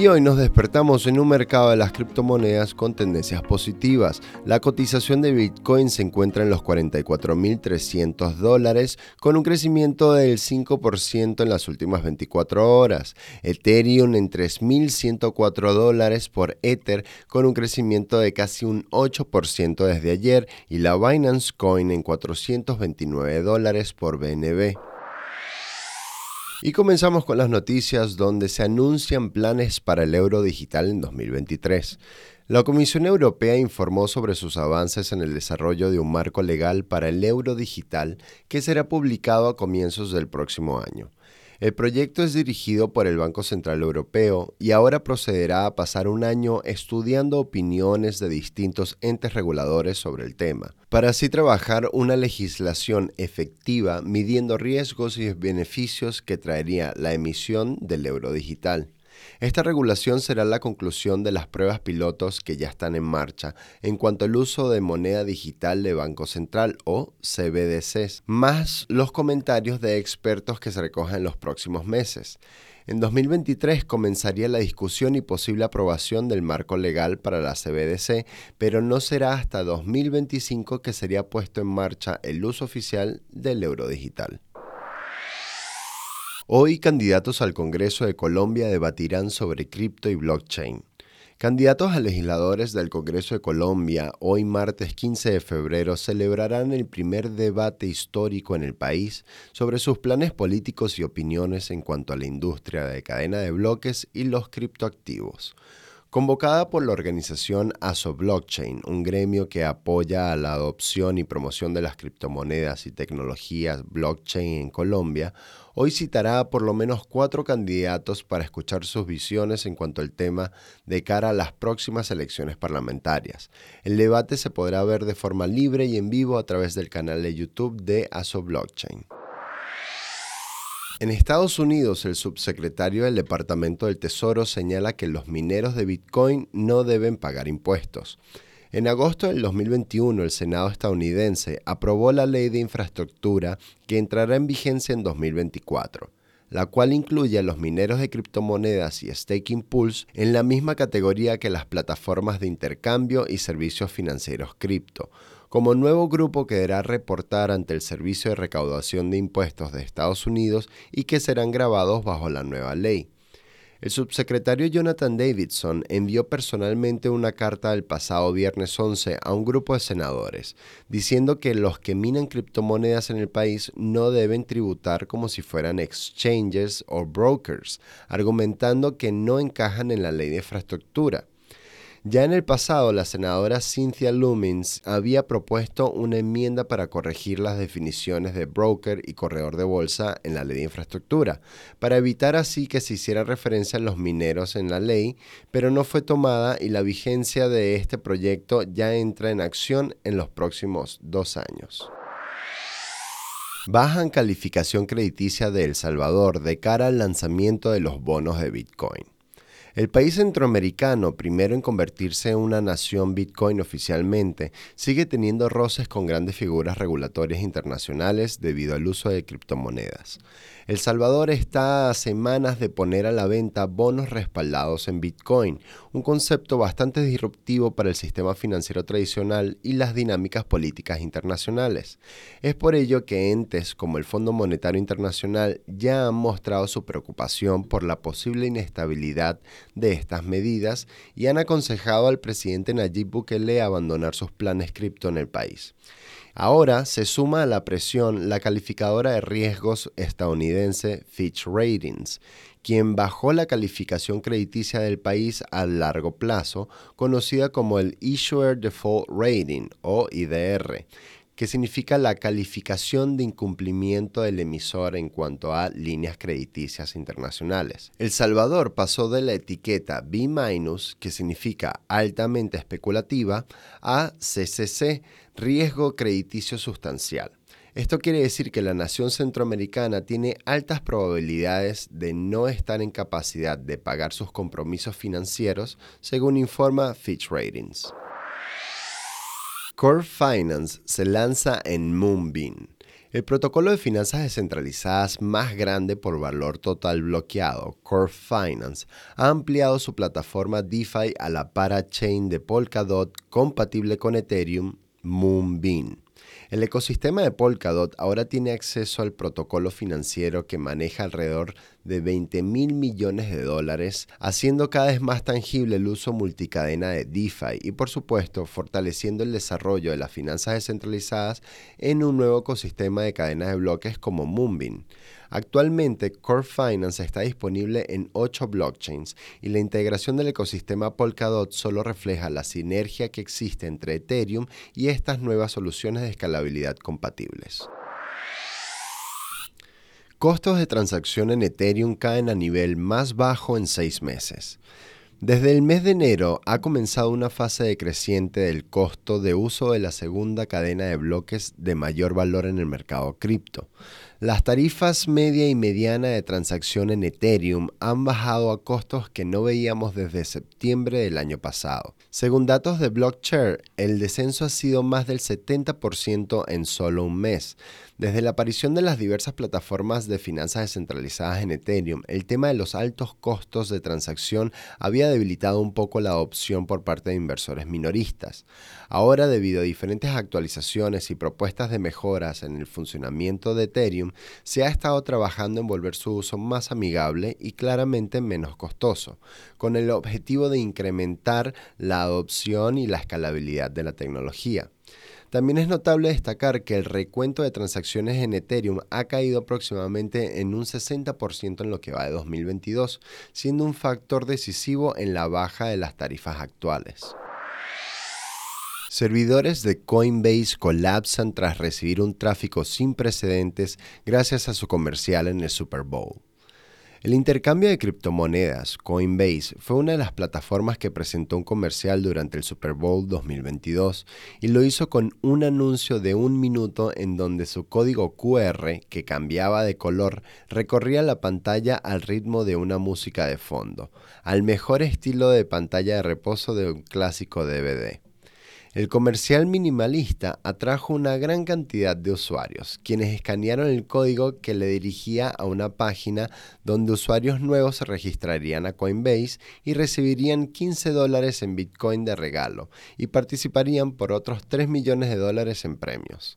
Y hoy nos despertamos en un mercado de las criptomonedas con tendencias positivas. La cotización de Bitcoin se encuentra en los 44.300 dólares con un crecimiento del 5% en las últimas 24 horas. Ethereum en 3.104 dólares por Ether con un crecimiento de casi un 8% desde ayer y la Binance Coin en 429 dólares por BNB. Y comenzamos con las noticias donde se anuncian planes para el euro digital en 2023. La Comisión Europea informó sobre sus avances en el desarrollo de un marco legal para el euro digital que será publicado a comienzos del próximo año. El proyecto es dirigido por el Banco Central Europeo y ahora procederá a pasar un año estudiando opiniones de distintos entes reguladores sobre el tema, para así trabajar una legislación efectiva midiendo riesgos y beneficios que traería la emisión del euro digital. Esta regulación será la conclusión de las pruebas pilotos que ya están en marcha en cuanto al uso de moneda digital de Banco Central o CBDCs, más los comentarios de expertos que se recojan en los próximos meses. En 2023 comenzaría la discusión y posible aprobación del marco legal para la CBDC, pero no será hasta 2025 que sería puesto en marcha el uso oficial del euro digital. Hoy candidatos al Congreso de Colombia debatirán sobre cripto y blockchain. Candidatos a legisladores del Congreso de Colombia, hoy martes 15 de febrero, celebrarán el primer debate histórico en el país sobre sus planes políticos y opiniones en cuanto a la industria de cadena de bloques y los criptoactivos. Convocada por la organización ASO Blockchain, un gremio que apoya a la adopción y promoción de las criptomonedas y tecnologías blockchain en Colombia, hoy citará a por lo menos cuatro candidatos para escuchar sus visiones en cuanto al tema de cara a las próximas elecciones parlamentarias. El debate se podrá ver de forma libre y en vivo a través del canal de YouTube de ASO Blockchain. En Estados Unidos, el subsecretario del Departamento del Tesoro señala que los mineros de Bitcoin no deben pagar impuestos. En agosto del 2021, el Senado estadounidense aprobó la ley de infraestructura que entrará en vigencia en 2024 la cual incluye a los mineros de criptomonedas y staking pools en la misma categoría que las plataformas de intercambio y servicios financieros cripto, como nuevo grupo que deberá reportar ante el Servicio de Recaudación de Impuestos de Estados Unidos y que serán grabados bajo la nueva ley. El subsecretario Jonathan Davidson envió personalmente una carta el pasado viernes 11 a un grupo de senadores, diciendo que los que minan criptomonedas en el país no deben tributar como si fueran exchanges o brokers, argumentando que no encajan en la ley de infraestructura. Ya en el pasado, la senadora Cynthia Lumins había propuesto una enmienda para corregir las definiciones de broker y corredor de bolsa en la ley de infraestructura, para evitar así que se hiciera referencia a los mineros en la ley, pero no fue tomada y la vigencia de este proyecto ya entra en acción en los próximos dos años. Bajan calificación crediticia de El Salvador de cara al lanzamiento de los bonos de Bitcoin. El país centroamericano, primero en convertirse en una nación Bitcoin oficialmente, sigue teniendo roces con grandes figuras regulatorias internacionales debido al uso de criptomonedas. El Salvador está a semanas de poner a la venta bonos respaldados en Bitcoin, un concepto bastante disruptivo para el sistema financiero tradicional y las dinámicas políticas internacionales. Es por ello que entes como el Fondo Monetario Internacional ya han mostrado su preocupación por la posible inestabilidad de estas medidas y han aconsejado al presidente Nayib Bukele abandonar sus planes cripto en el país. Ahora se suma a la presión la calificadora de riesgos estadounidense Fitch Ratings, quien bajó la calificación crediticia del país a largo plazo, conocida como el Issuer Default Rating o IDR, que significa la calificación de incumplimiento del emisor en cuanto a líneas crediticias internacionales. El Salvador pasó de la etiqueta B-, que significa altamente especulativa, a CCC, riesgo crediticio sustancial. Esto quiere decir que la nación centroamericana tiene altas probabilidades de no estar en capacidad de pagar sus compromisos financieros, según informa Fitch Ratings. Core Finance se lanza en Moonbeam. El protocolo de finanzas descentralizadas más grande por valor total bloqueado, Core Finance, ha ampliado su plataforma DeFi a la parachain de Polkadot compatible con Ethereum, Moonbeam. El ecosistema de Polkadot ahora tiene acceso al protocolo financiero que maneja alrededor de 20 mil millones de dólares, haciendo cada vez más tangible el uso multicadena de DeFi y por supuesto fortaleciendo el desarrollo de las finanzas descentralizadas en un nuevo ecosistema de cadenas de bloques como Moonbeam. Actualmente, Core Finance está disponible en 8 blockchains y la integración del ecosistema Polkadot solo refleja la sinergia que existe entre Ethereum y estas nuevas soluciones de escalabilidad compatibles. Costos de transacción en Ethereum caen a nivel más bajo en seis meses. Desde el mes de enero ha comenzado una fase decreciente del costo de uso de la segunda cadena de bloques de mayor valor en el mercado cripto. Las tarifas media y mediana de transacción en Ethereum han bajado a costos que no veíamos desde septiembre del año pasado. Según datos de Blockchain, el descenso ha sido más del 70% en solo un mes. Desde la aparición de las diversas plataformas de finanzas descentralizadas en Ethereum, el tema de los altos costos de transacción había debilitado un poco la adopción por parte de inversores minoristas. Ahora, debido a diferentes actualizaciones y propuestas de mejoras en el funcionamiento de Ethereum, se ha estado trabajando en volver su uso más amigable y claramente menos costoso, con el objetivo de incrementar la adopción y la escalabilidad de la tecnología. También es notable destacar que el recuento de transacciones en Ethereum ha caído aproximadamente en un 60% en lo que va de 2022, siendo un factor decisivo en la baja de las tarifas actuales. Servidores de Coinbase colapsan tras recibir un tráfico sin precedentes gracias a su comercial en el Super Bowl. El intercambio de criptomonedas, Coinbase, fue una de las plataformas que presentó un comercial durante el Super Bowl 2022 y lo hizo con un anuncio de un minuto en donde su código QR, que cambiaba de color, recorría la pantalla al ritmo de una música de fondo, al mejor estilo de pantalla de reposo de un clásico DVD. El comercial minimalista atrajo una gran cantidad de usuarios, quienes escanearon el código que le dirigía a una página donde usuarios nuevos se registrarían a Coinbase y recibirían 15 dólares en Bitcoin de regalo y participarían por otros 3 millones de dólares en premios.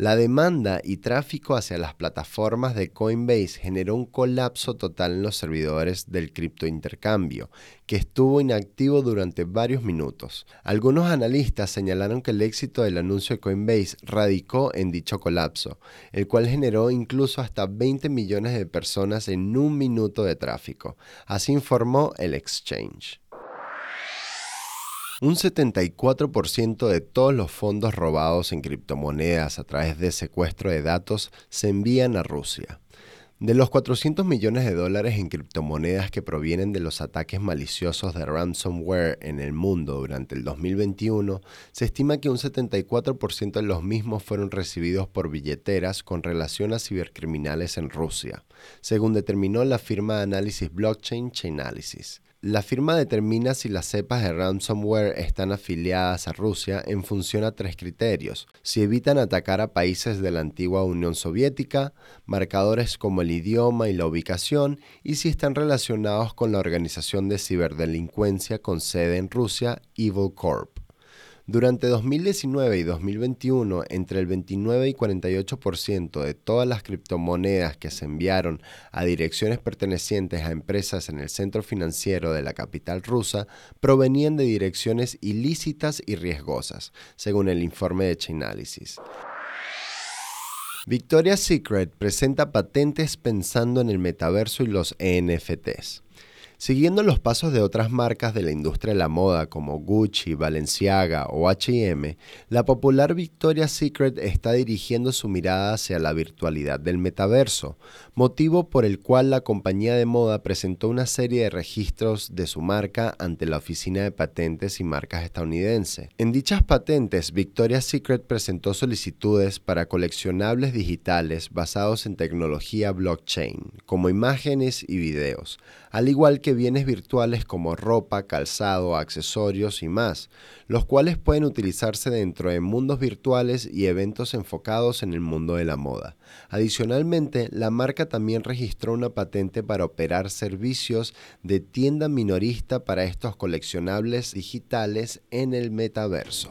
La demanda y tráfico hacia las plataformas de Coinbase generó un colapso total en los servidores del criptointercambio, que estuvo inactivo durante varios minutos. Algunos analistas señalaron que el éxito del anuncio de Coinbase radicó en dicho colapso, el cual generó incluso hasta 20 millones de personas en un minuto de tráfico. Así informó el exchange. Un 74% de todos los fondos robados en criptomonedas a través de secuestro de datos se envían a Rusia. De los 400 millones de dólares en criptomonedas que provienen de los ataques maliciosos de ransomware en el mundo durante el 2021, se estima que un 74% de los mismos fueron recibidos por billeteras con relación a cibercriminales en Rusia, según determinó la firma de análisis blockchain Chainalysis. La firma determina si las cepas de ransomware están afiliadas a Rusia en función a tres criterios. Si evitan atacar a países de la antigua Unión Soviética, marcadores como el idioma y la ubicación, y si están relacionados con la organización de ciberdelincuencia con sede en Rusia, Evil Corp. Durante 2019 y 2021, entre el 29 y 48% de todas las criptomonedas que se enviaron a direcciones pertenecientes a empresas en el centro financiero de la capital rusa provenían de direcciones ilícitas y riesgosas, según el informe de Chainalysis. Victoria's Secret presenta patentes pensando en el metaverso y los NFTs. Siguiendo los pasos de otras marcas de la industria de la moda como Gucci, Balenciaga o HM, la popular Victoria's Secret está dirigiendo su mirada hacia la virtualidad del metaverso, motivo por el cual la compañía de moda presentó una serie de registros de su marca ante la Oficina de Patentes y Marcas estadounidense. En dichas patentes, Victoria's Secret presentó solicitudes para coleccionables digitales basados en tecnología blockchain, como imágenes y videos, al igual que bienes virtuales como ropa, calzado, accesorios y más, los cuales pueden utilizarse dentro de mundos virtuales y eventos enfocados en el mundo de la moda. Adicionalmente, la marca también registró una patente para operar servicios de tienda minorista para estos coleccionables digitales en el metaverso.